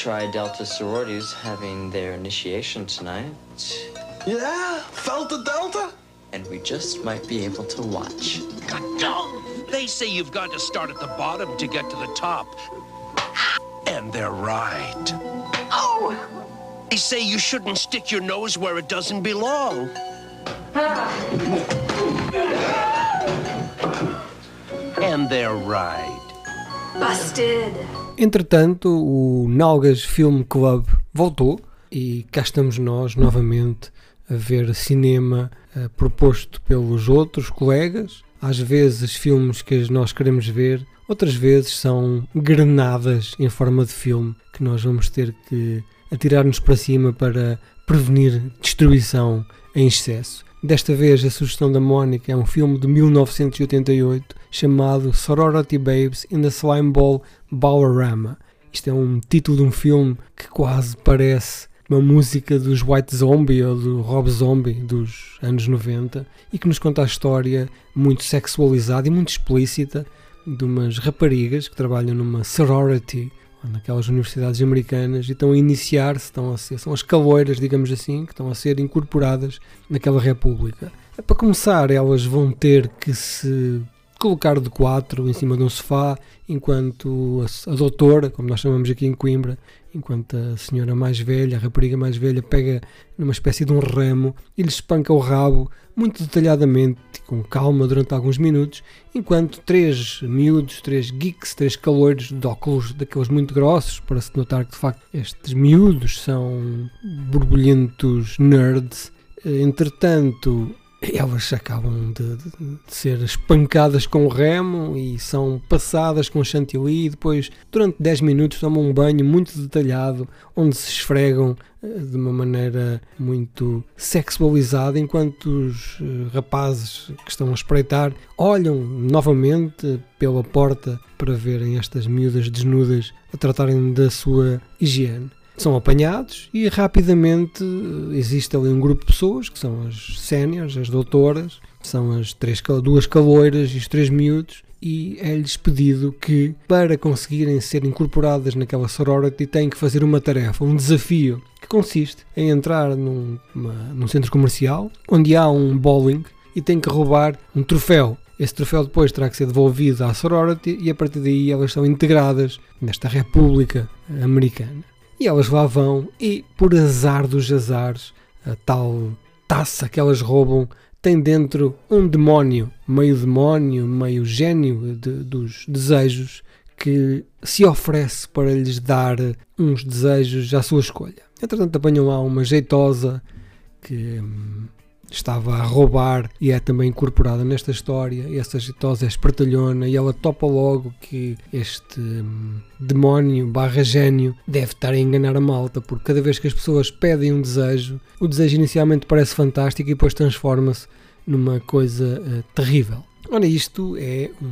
Tri Delta sororities having their initiation tonight. Yeah, Delta Delta? And we just might be able to watch. They say you've got to start at the bottom to get to the top. And they're right. Oh! They say you shouldn't stick your nose where it doesn't belong. And they're right. Busted. Entretanto, o Nalgas Film Club voltou e cá estamos nós novamente a ver cinema uh, proposto pelos outros colegas. Às vezes, filmes que nós queremos ver, outras vezes são granadas em forma de filme que nós vamos ter que atirar-nos para cima para prevenir destruição em excesso. Desta vez, a sugestão da Mónica é um filme de 1988 chamado Sorority Babes in the Slime Ball Bowerama. Isto é um título de um filme que quase parece uma música dos White Zombie ou do Rob Zombie dos anos 90 e que nos conta a história muito sexualizada e muito explícita de umas raparigas que trabalham numa sorority naquelas universidades americanas e estão a iniciar-se, estão a ser, são as caloiras, digamos assim, que estão a ser incorporadas naquela república. É para começar, elas vão ter que se colocar de quatro em cima de um sofá, enquanto a, a, doutora, como nós chamamos aqui em Coimbra, enquanto a senhora mais velha, a rapariga mais velha, pega numa espécie de um remo e lhe espanca o rabo muito detalhadamente, com calma, durante alguns minutos, enquanto três miúdos, três geeks, três calores de óculos daqueles muito grossos, para se notar que de facto estes miúdos são borbulhentos nerds. Entretanto, elas acabam de, de, ser espancadas com o remo e são passadas com chantilly e depois, durante 10 minutos, tomam um banho muito detalhado onde se esfregam eh, de uma maneira muito sexualizada, enquanto os eh, rapazes que estão a espreitar olham novamente pela porta para verem estas miúdas desnudas a tratarem da sua higiene são apanhados e rapidamente eh, existe ali um grupo de pessoas que são as séniores, as doutoras, são as três, duas caloiras e os três miúdos e é-lhes pedido que para conseguirem ser incorporadas naquela sorority têm que fazer uma tarefa, um desafio que consiste em entrar num, uma, num centro comercial onde há um bowling e têm que roubar um troféu esse troféu depois terá que ser devolvido à sorority e a partir daí elas são integradas nesta república americana. E elas lá vão e, por azar dos azares, a tal taça que elas roubam tem dentro um demónio, meio demónio, meio gênio de, dos desejos, que se oferece para lhes dar uns desejos à sua escolha. Entretanto, apanham lá uma jeitosa que hum, estava a roubar e é também incorporada nesta história. E essa jeitosa é espertalhona e ela topa logo que este hum, demónio barra gênio deve estar a enganar a malta, porque cada vez que as pessoas pedem um desejo, o desejo inicialmente parece fantástico e depois transforma-se numa coisa uh, terrível. Ora, isto é um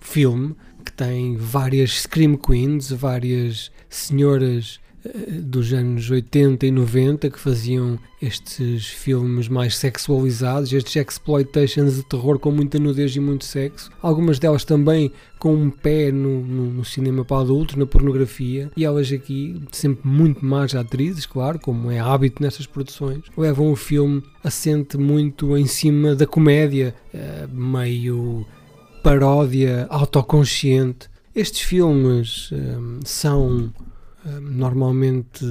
filme que tem várias Scream Queens, várias senhoras dos anos 80 e 90 que faziam estes filmes mais sexualizados, estes exploitations de terror com muita nudez e muito sexo. Algumas delas também com um pé no, no, no cinema para adultos, na pornografia, e elas aqui, sempre muito más atrizes, claro, como é hábito nestas produções, levam o filme assente muito em cima da comédia, eh, meio paródia autoconsciente. Estes filmes eh, são normalmente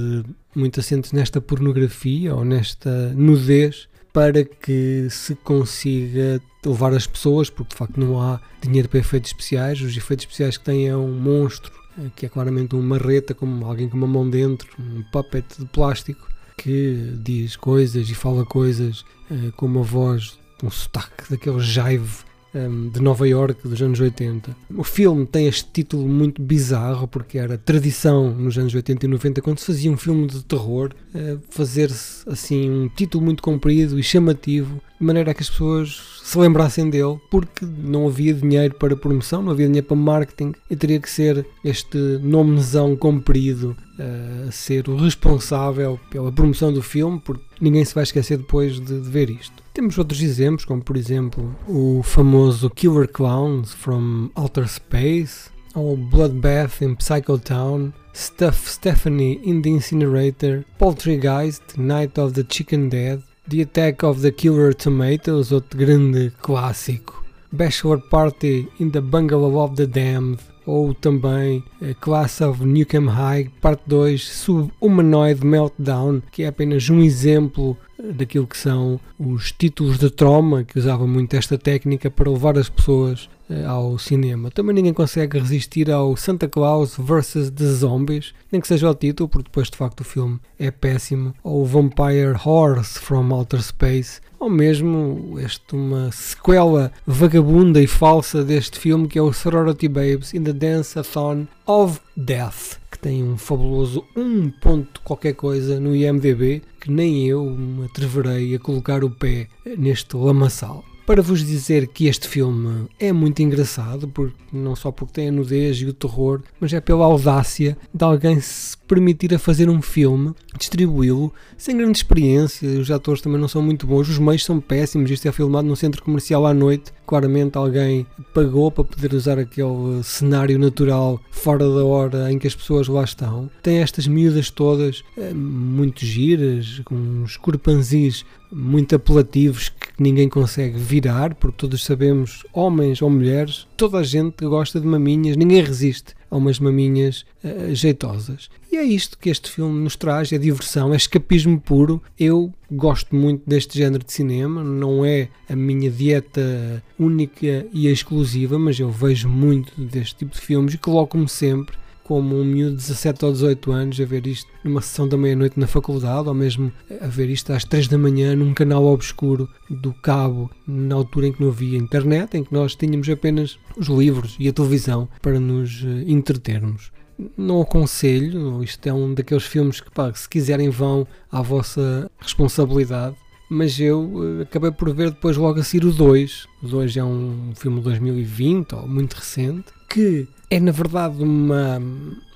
muito assentes nesta pornografia ou nesta nudez para que se consiga levar as pessoas, porque de facto não há dinheiro para efeitos especiais, os efeitos especiais que têm é um monstro, eh, que é claramente uma marreta, como alguém com uma mão dentro, um puppet de plástico, que diz coisas e fala coisas eh, com uma voz, um sotaque daquele jive um, de Nova York dos anos 80. O filme tem este título muito bizarro porque era tradição nos anos 80 e 90 quando se fazia um filme de terror uh, fazer-se assim um título muito comprido e chamativo de maneira a que as pessoas se lembrassem dele, porque não havia dinheiro para promoção, não havia dinheiro para marketing e teria que ser este nomezão comprido uh, a ser o responsável pela promoção do filme, porque ninguém se vai esquecer depois de, de ver isto. Temos outros exemplos, como por exemplo o famoso Killer Clowns from Outer Space, ou Bloodbath in Psycho Town, Stuff Stephanie in the Incinerator, Poltergeist, Night of the Chicken Dead, The Attack of the Killer Tomatoes, outro grande clássico, Bachelor Party in the Bungalow of the Damned, ou também a Class of Newcomb High, parte 2, Sub-Humanoid Meltdown, que é apenas um exemplo daquilo que são os títulos de trauma, que usava muito esta técnica para levar as pessoas eh, ao cinema. Também ninguém consegue resistir ao Santa Claus vs. The Zombies, nem que seja o título, porque depois de facto o filme é péssimo, ou Vampire Horse from Outer Space, ou mesmo este, uma sequela vagabunda e falsa deste filme que é o Sorority Babes in the Dance-a-thon of Death, que tem um fabuloso 1 ponto qualquer coisa no IMDB, que nem eu me atreverei a colocar o pé neste lamaçal para vos dizer que este filme é muito engraçado, porque, não só porque tem a nudez e o terror, mas é pela audácia de alguém se permitir a fazer um filme, distribuí-lo, sem grande experiência, os atores também não são muito bons, os meios são péssimos, isto é filmado num centro comercial à noite, claramente alguém pagou para poder usar aquele cenário natural fora da hora em que as pessoas lá estão. Tem estas miúdas todas eh, muito giras, com uns corpanzis muito apelativos ninguém consegue virar, porque todos sabemos, homens ou mulheres, toda a gente gosta de maminhas, ninguém resiste a umas maminhas uh, jeitosas. E é isto que este filme nos traz: é diversão, é escapismo puro. Eu gosto muito deste género de cinema, não é a minha dieta única e exclusiva, mas eu vejo muito deste tipo de filmes e coloco-me sempre como um miúdo de 17 ou 18 anos a ver isto numa sessão da meia-noite na faculdade, ou mesmo a ver isto às 3 da manhã num canal obscuro do cabo, na altura em que não havia internet, em que nós tínhamos apenas os livros e a televisão para nos eh, entretermos. Não aconselho, isto é um daqueles filmes que, pá, se quiserem, vão à vossa responsabilidade mas eu uh, acabei por ver depois logo a seguir o 2. O 2 é um filme de 2020, ou muito recente, que é na verdade uma,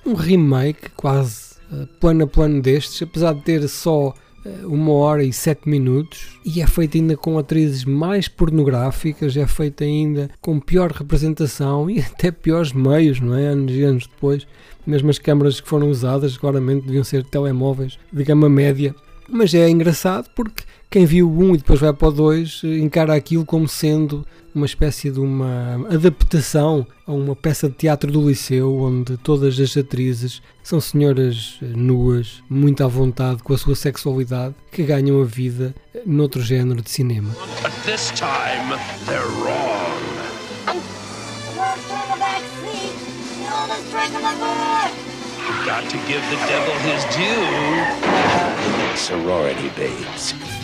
um remake quase uh, plano a plano destes, apesar de ter só uh, uma hora e sete minutos e é feito ainda com atrizes mais pornográficas, é feito ainda com pior representação e até piores meios, não é? Anos e anos depois, mesmo as câmaras que foram usadas claramente deviam ser telemóveis de gama média, mas é engraçado porque quem viu o 1 e depois vai para o 2 encara aquilo como sendo uma espécie de uma adaptação a uma peça de teatro do liceu onde todas as atrizes são senhoras nuas, muito à vontade com a sua sexualidade, que ganham a vida noutro género de cinema. But this time they're wrong. Got to give the devil his due. Sorority babes.